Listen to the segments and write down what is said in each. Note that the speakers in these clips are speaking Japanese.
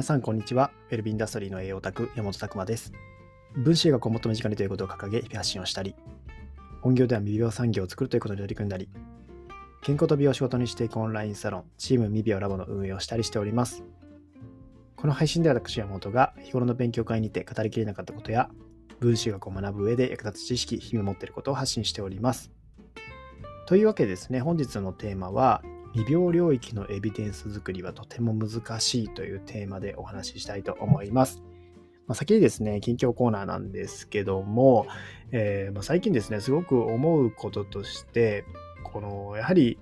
皆さんこんにちは。ウェルビンダストリーの栄養オタク、山本拓馬です。分子学をもっと身近にということを掲げ、日々発信をしたり、本業では未病産業を作るということに取り組んだり、健康と美を仕事にしていくオンラインサロン、チーム未病ラボの運営をしたりしております。この配信では私、山本が日頃の勉強会にて語りきれなかったことや、分子学を学ぶ上で役立つ知識、日々持っていることを発信しております。というわけでですね、本日のテーマは、未病領域のエビデンス作りはとても難しいというテーマでお話ししたいと思います。まあ、先にですね、近況コーナーなんですけども、えーまあ、最近ですね、すごく思うこととして、このやはり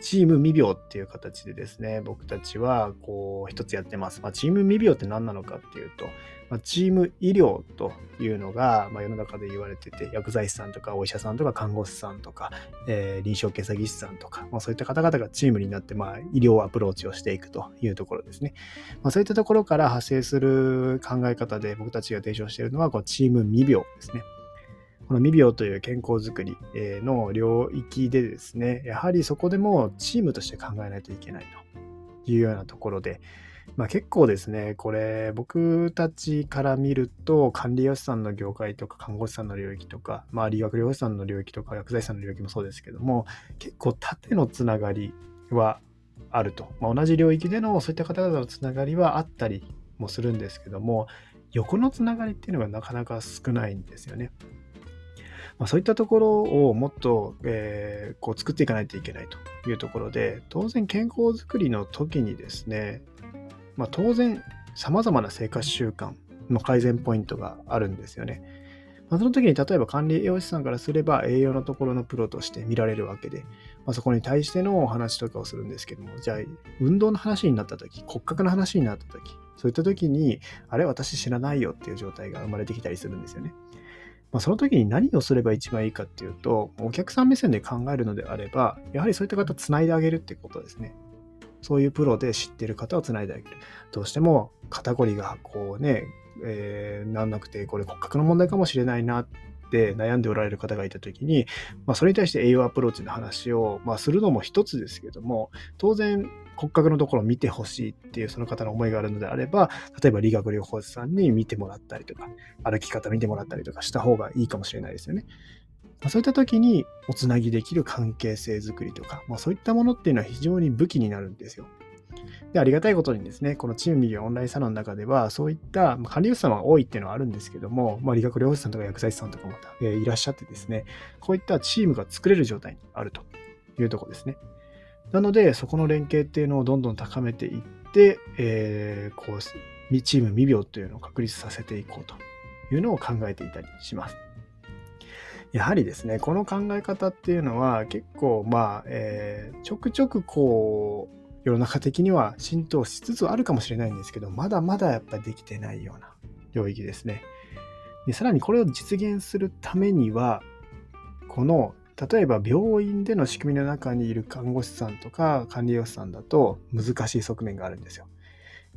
チーム未病っていう形でですね、僕たちはこう一つやってます。まあ、チーム未病って何なのかっていうと、まあ、チーム医療というのが、まあ、世の中で言われてて、薬剤師さんとかお医者さんとか看護師さんとか、えー臨床検査技師さんとか、まあ、そういった方々がチームになって、まあ、医療アプローチをしていくというところですね。まあ、そういったところから派生する考え方で僕たちが提唱しているのは、こうチーム未病ですね。この未病という健康づくりの領域でですね、やはりそこでもチームとして考えないといけないというようなところで、まあ、結構ですね、これ僕たちから見ると管理栄養士さんの業界とか看護師さんの領域とか、まあ、理学療法士さんの領域とか薬剤師さんの領域もそうですけども、結構縦のつながりはあると。まあ、同じ領域でのそういった方々のつながりはあったりもするんですけども、横のつながりっていうのがなかなか少ないんですよね。まあ、そういったところをもっと、えーこう作っていかないといけないというところで、当然健康づくりの時にですね、まあ、当然様々な生活習慣の改善ポイントがあるんですよね。まあ、その時に例えば管理栄養士さんからすれば栄養のところのプロとして見られるわけで、まあ、そこに対してのお話とかをするんですけども、じゃあ運動の話になった時、骨格の話になった時、そういった時に、あれ私知らないよっていう状態が生まれてきたりするんですよね。まあ、その時に何をすれば一番いいかっていうと、お客さん目線で考えるのであれば、やはりそういった方つないであげるってことですね。そういうプロで知ってる方をつないであげる。どうしても肩こりがこうね、えーなんなくて、これ骨格の問題かもしれないなって悩んでおられる方がいた時に、まあ、それに対して栄養アプローチの話を、まあ、するのも一つですけども、当然骨格のところを見てほしいっていうその方の思いがあるのであれば、例えば理学療法士さんに見てもらったりとか、歩き方見てもらったりとかした方がいいかもしれないですよね。まそういった時におつなぎできる関係性づくりとか、まあ、そういったものっていうのは非常に武器になるんですよ。で、ありがたいことにですね、このチームミリオンオンラインサロンの中では、そういったまあ管理栄養士さんは多いっていうのはあるんですけども、まあ、理学療法士さんとか薬剤師さんとかもえーいらっしゃってですね、こういったチームが作れる状態にあるというとこですね。なので、そこの連携っていうのをどんどん高めていって、えーこう、チーム未病というのを確立させていこうというのを考えていたりします。やはりですね、この考え方っていうのは結構、まあ、えーちょくちょくこう、世の中的には浸透しつつあるかもしれないんですけど、まだまだやっぱできてないような領域ですね。でさらにこれを実現するためには、この例えば病院での仕組みの中にいる看護師さんとか管理栄養士さんだと難しい側面があるんですよ。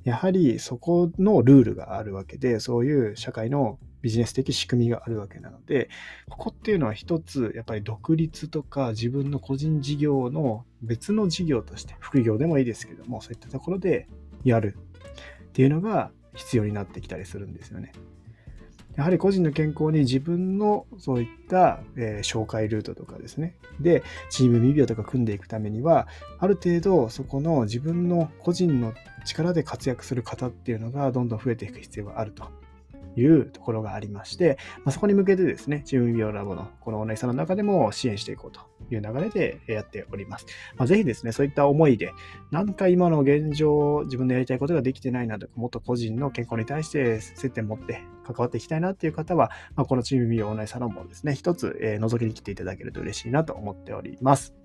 やはりそこのルールがあるわけで、そういう社会のビジネス的仕組みがあるわけなので、ここっていうのは一つやっぱり独立とか自分の個人事業の別の事業として、副業でもいいですけども、そういったところでやるっていうのが必要になってきたりするんですよね。やはり個人の健康に自分のそういった、えー紹介ルートとかですね。で、チーム未病とか組んでいくためには、ある程度そこの自分の個人の力で活躍する方っていうのがどんどん増えていく必要があるというところがありまして、まあ、そこに向けてですね、チーム未病ラボのこのオンラインサロンの中でも支援していこうという流れでやっております。まあ、ぜひですね、そういった思いで、なんか今の現状、自分のやりたいことができてないなとか、もっと個人の健康に対して接点持って関わっていきたいなっていう方は、まあ、このチーム未病オンラインサロンもですね、一つ、え覗きに来ていただけると嬉しいなと思っております。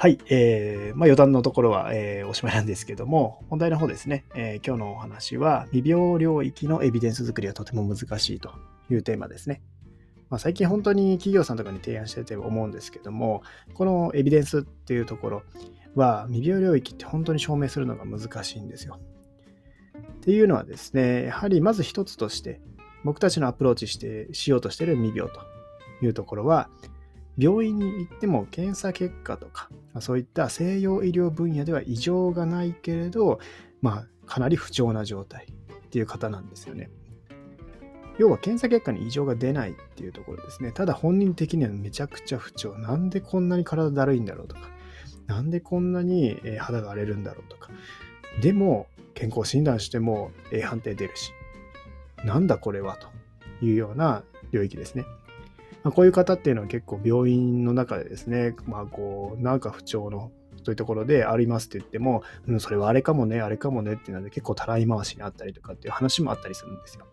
はい、えーまあ、余談のところは、えーおしまいなんですけども、本題の方ですね、えー今日のお話は、未病領域のエビデンス作りはとても難しいというテーマですね。まあ、最近本当に企業さんとかに提案してて思うんですけども、このエビデンスっていうところは、未病領域って本当に証明するのが難しいんですよ。っていうのはですね、やはりまず一つとして、僕たちのアプローチしてしようとしている未病というところは、病院に行っても検査結果とか、そういった西洋医療分野では異常がないけれど、まあ、かなり不調な状態っていう方なんですよね。要は検査結果に異常が出ないっていうところですね。ただ本人的にはめちゃくちゃ不調。なんでこんなに体だるいんだろうとか、なんでこんなに肌が荒れるんだろうとか。でも健康診断しても A 判定出るし、なんだこれはというような領域ですね。まあ、こういう方っていうのは結構病院の中でですね、まあこう、なんか不調のというところでありますって言っても、うん、それはあれかもね、あれかもねっていうので結構たらい回しにあったりとかっていう話もあったりするんですよ。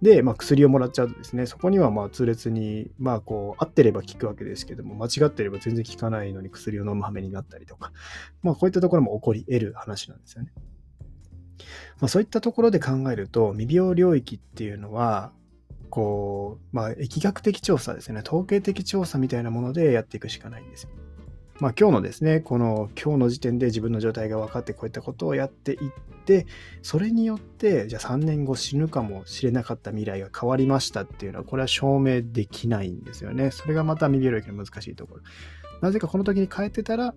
で、まあ、薬をもらっちゃうとですね、そこにはまあ痛烈に、まあ、こう、合ってれば効くわけですけども、間違ってれば全然効かないのに薬を飲む羽目になったりとか、まあ、こういったところも起こり得る話なんですよね。まあ、そういったところで考えると、未病領域っていうのは、こう、まあ、疫学的調査ですね、統計的調査みたいなものでやっていくしかないんですよ。まあ、今日のですね、この今日の時点で自分の状態が分かってこういったことをやっていって、それによって、じゃあ3年後死ぬかもしれなかった未来が変わりましたっていうのは、これは証明できないんですよね。それがまた未病歴の難しいところ。なぜかこの時に変えてたら、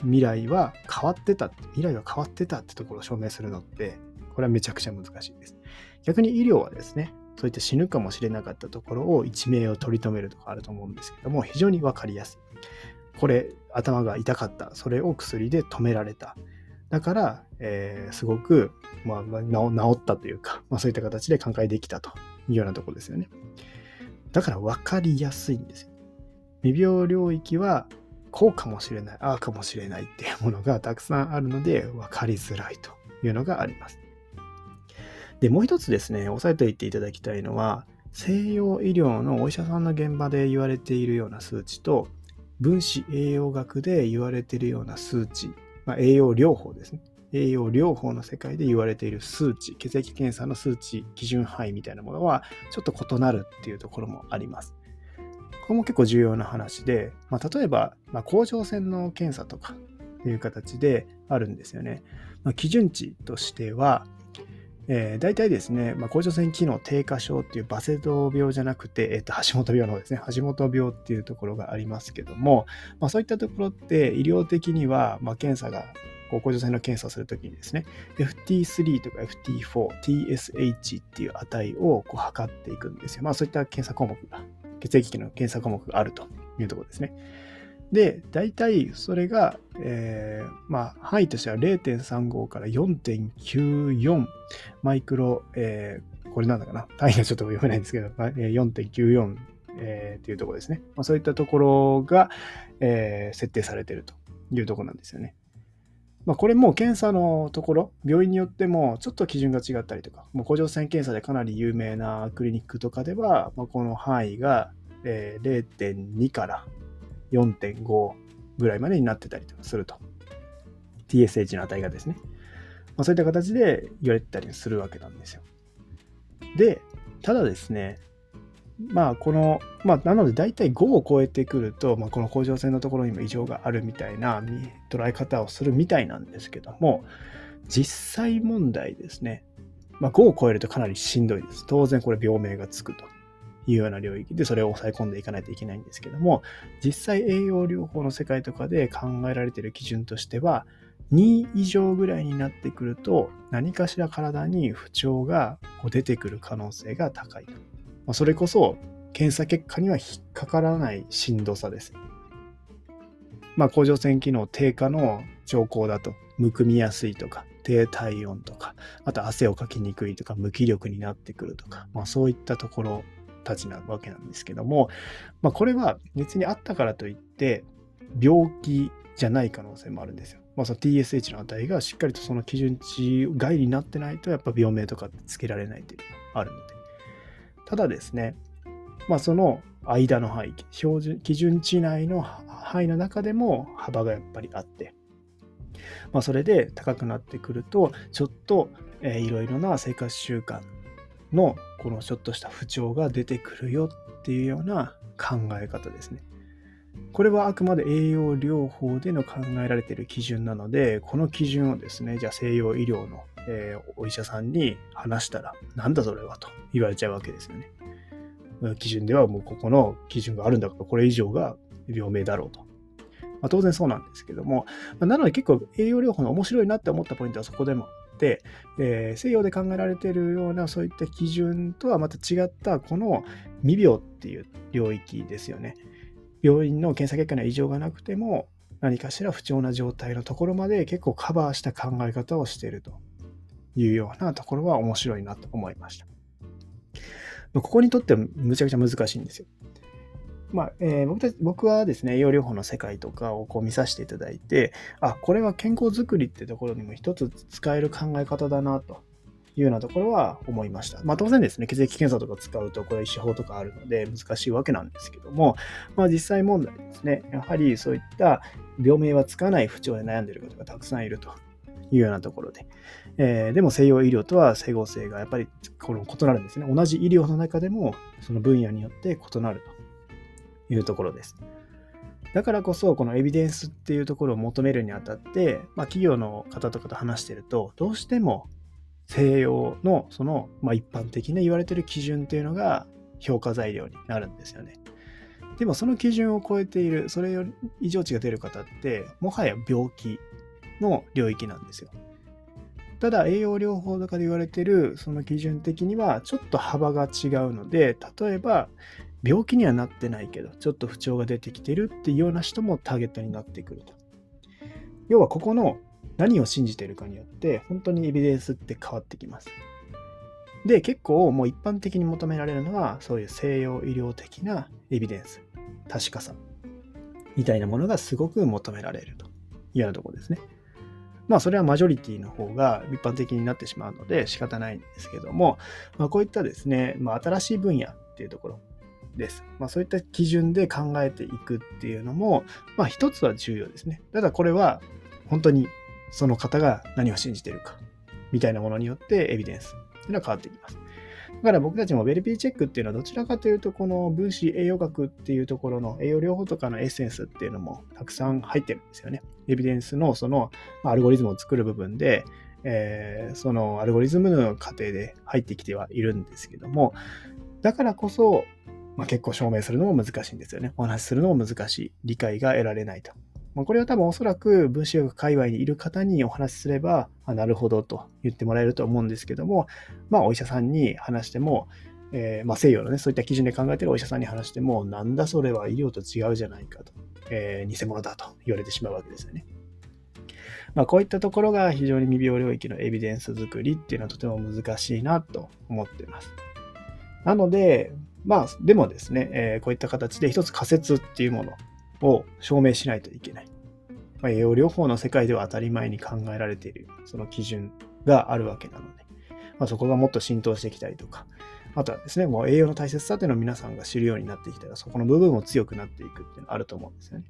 未来は変わってた、未来は変わってたってところを証明するのって、これはめちゃくちゃ難しいです。逆に医療はですね、そういった死ぬかもしれなかったところを一命を取り留めるとかあると思うんですけども、非常に分かりやすい。これ、頭が痛かった。それを薬で止められた。だから、えー、すごく、まあ、治ったというか、まあ、そういった形で寛解できたというようなところですよね。だから分かりやすいんですよ。未病領域は、こうかもしれない、ああかもしれないっていうものがたくさんあるので、分かりづらいというのがあります。で、もう一つですね、押さえておいていただきたいのは、西洋医療のお医者さんの現場で言われているような数値と、分子栄養学で言われているような数値、まあ、栄養療法ですね。栄養療法の世界で言われている数値、血液検査の数値、基準範囲みたいなものはちょっと異なるっていうところもあります。これも結構重要な話で、まあ、例えば、まあ、甲状腺の検査とかっていう形であるんですよね。まあ、基準値としては、えー、大体ですね、まあ、甲状腺機能低下症っていうバセドウ病じゃなくて、えー、と橋本病の方ですね、橋本病っていうところがありますけども、まあ、そういったところって医療的には、まあ、検査が甲状腺の検査をするときにですね、FT3 とか FT4、TSH っていう値をこう測っていくんですよ。まあそういった検査項目が、血液の検査項目があるというところですね。で、大体それが、えー、まあ、範囲としては0.35から4.94マイクロ、えー、これなんだかな？単位がちょっと読めないんですけど、4.94、えー、っていうところですね。まあ、そういったところが、えー、設定されているというところなんですよね。まあ、これも検査のところ、病院によってもちょっと基準が違ったりとか、もう甲状腺検査でかなり有名なクリニックとかでは、まあ、この範囲が、えー、0.2から4.5ぐらいまでになってたりとかすると。TSH の値がですね。まあ、そういった形で言われてたりするわけなんですよ。で、ただですね、まあこの、まあなので大体5を超えてくると、まあ、この甲状腺のところにも異常があるみたいな捉え方をするみたいなんですけども、実際問題ですね、まあ、5を超えるとかなりしんどいです。当然これ病名がつくと。いうような領域でそれを抑え込んでいかないといけないんですけども、実際栄養療法の世界とかで考えられている基準としては、2以上ぐらいになってくると、何かしら体に不調が出てくる可能性が高いと。それこそ、検査結果には引っかからないしんどさです。まあ、甲状腺機能低下の兆候だと、むくみやすいとか、低体温とか、あと汗をかきにくいとか、無気力になってくるとか、まあ、そういったところたちなわけなんですけども、まあ、これは別にあったからといって病気じゃない可能性もあるんですよ。まあ、その TSH の値がしっかりとその基準値外になってないとやっぱ病名とかつけられないというのがあるので。ただですね、まあ、その間の範囲、標準基準値内の範囲の中でも幅がやっぱりあって、まあ、それで高くなってくると、ちょっと、いろいろな生活習慣のこのちょっとした不調が出てくるよっていうような考え方ですね。これはあくまで栄養療法での考えられている基準なので、この基準をですね、じゃあ西洋医療の、えー、お医者さんに話したら、なんだそれはと言われちゃうわけですよね。基準ではもうここの基準があるんだから、これ以上が病名だろうと。まあ、当然そうなんですけども、ま、なので結構栄養療法の面白いなって思ったポイントはそこでも、えー、西洋で考えられているようなそういった基準とはまた違ったこの未病っていう領域ですよね。病院の検査結果には異常がなくても何かしら不調な状態のところまで結構カバーした考え方をしているというようなところは面白いなと思いました。ここにとってはむちゃくちゃ難しいんですよ。まあえー、僕たち僕はですね、栄養療法の世界とかをこう見させていただいて、あ、これは健康づくりってところにも一つ使える考え方だなというようなところは思いました。まあ当然ですね、血液検査とか使うとこれ手法とかあるので難しいわけなんですけども、まあ実際問題ですね、やはりそういった病名はつかない不調で悩んでいる方がたくさんいるというようなところで、えー、でも西洋医療とは整合性がやっぱりこの異なるんですね。同じ医療の中でもその分野によって異なるというところです。だからこそ、このエビデンスっていうところを求めるにあたって、まあ、企業の方とかと話してると、どうしても西洋のその、まあ、一般的な言われてる基準っていうのが評価材料になるんですよね。でもその基準を超えている、それより異常値が出る方って、もはや病気の領域なんですよ。ただ栄養療法とかで言われてるその基準的にはちょっと幅が違うので例えば病気にはなってないけどちょっと不調が出てきてるっていうような人もターゲットになってくると。要はここの何を信じているかによって本当にエビデンスって変わってきます。で結構もう一般的に求められるのはそういう西洋医療的なエビデンス確かさみたいなものがすごく求められるというようなところですね。まあそれはマジョリティの方が一般的になってしまうので仕方ないんですけども、まあ、こういったですね、まあ、新しい分野っていうところです。まあ、そういった基準で考えていくっていうのも、まあ一つは重要ですね。ただこれは本当にその方が何を信じているかみたいなものによってエビデンスっていうのは変わってきます。だから僕たちもベルピーチェックっていうのはどちらかというとこの分子栄養学っていうところの栄養療法とかのエッセンスっていうのもたくさん入ってるんですよね。エビデンスのそのアルゴリズムを作る部分で、えー、そのアルゴリズムの過程で入ってきてはいるんですけども、だからこそ、まあ、結構証明するのも難しいんですよね。お話しするのも難しい。理解が得られないと。まあ、これは多分おそらく分子学界隈にいる方にお話しすれば、あなるほどと言ってもらえると思うんですけども、まあお医者さんに話しても、えー、まあ、西洋のね、そういった基準で考えてるお医者さんに話しても、なんだそれは医療と違うじゃないかと、えー、偽物だと言われてしまうわけですよね。まあ、こういったところが非常に未病領域のエビデンス作りっていうのはとても難しいなと思ってます。なので、まあ、でもですね、えー、こういった形で一つ仮説っていうものを証明しないといけない。まあ、栄養療法の世界では当たり前に考えられているその基準があるわけなので、まあ、そこがもっと浸透してきたりとか、あとはですね、もう栄養の大切さというのを皆さんが知るようになってきたら、そこの部分も強くなっていくっていうのはあると思うんですよね。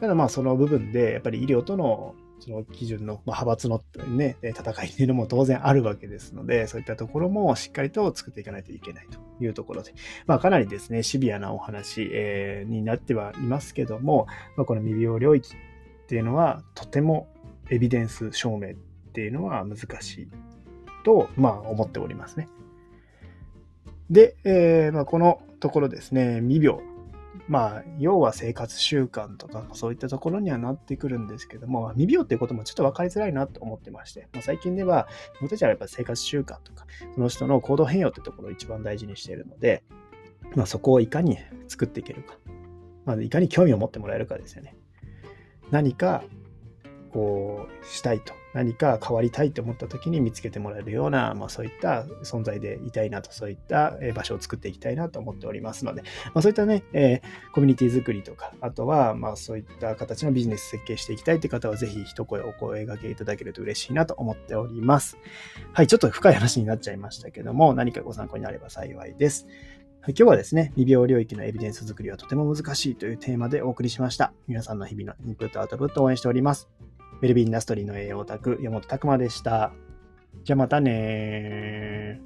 ただまあその部分で、やっぱり医療とのその基準の、まあ、派閥の、ね、戦いっていうのも当然あるわけですので、そういったところもしっかりと作っていかないといけないというところで、まあ、かなりですね、シビアなお話、えー、になってはいますけども、まあ、この未病領域っていうのは、とてもエビデンス証明っていうのは難しいと、まあ、思っておりますね。で、えーまあ、このところですね、未病まあ、要は生活習慣とか、そういったところにはなってくるんですけども、未病っていうこともちょっと分かりづらいなと思ってまして、まあ、最近では、僕たちはやっぱ生活習慣とか、その人の行動変容ってところを一番大事にしているので、まあ、そこをいかに作っていけるか、まあ、いかに興味を持ってもらえるかですよね。何かこうしたいと何か変わりたいと思った時に見つけてもらえるような、まあ、そういった存在でいたいなとそういった場所を作っていきたいなと思っておりますので、まあ、そういったね、えー、コミュニティ作りとかあとはまあそういった形のビジネス設計していきたいという方はぜひ一声お声掛けいただけると嬉しいなと思っておりますはいちょっと深い話になっちゃいましたけども何かご参考になれば幸いです今日はですね、未病領域のエビデンス作りはとても難しいというテーマでお送りしました。皆さんの日々のインプットアウトプットを応援しております。ウェルビーインダストリーの栄養オタク、山本拓馬でした。じゃあまたね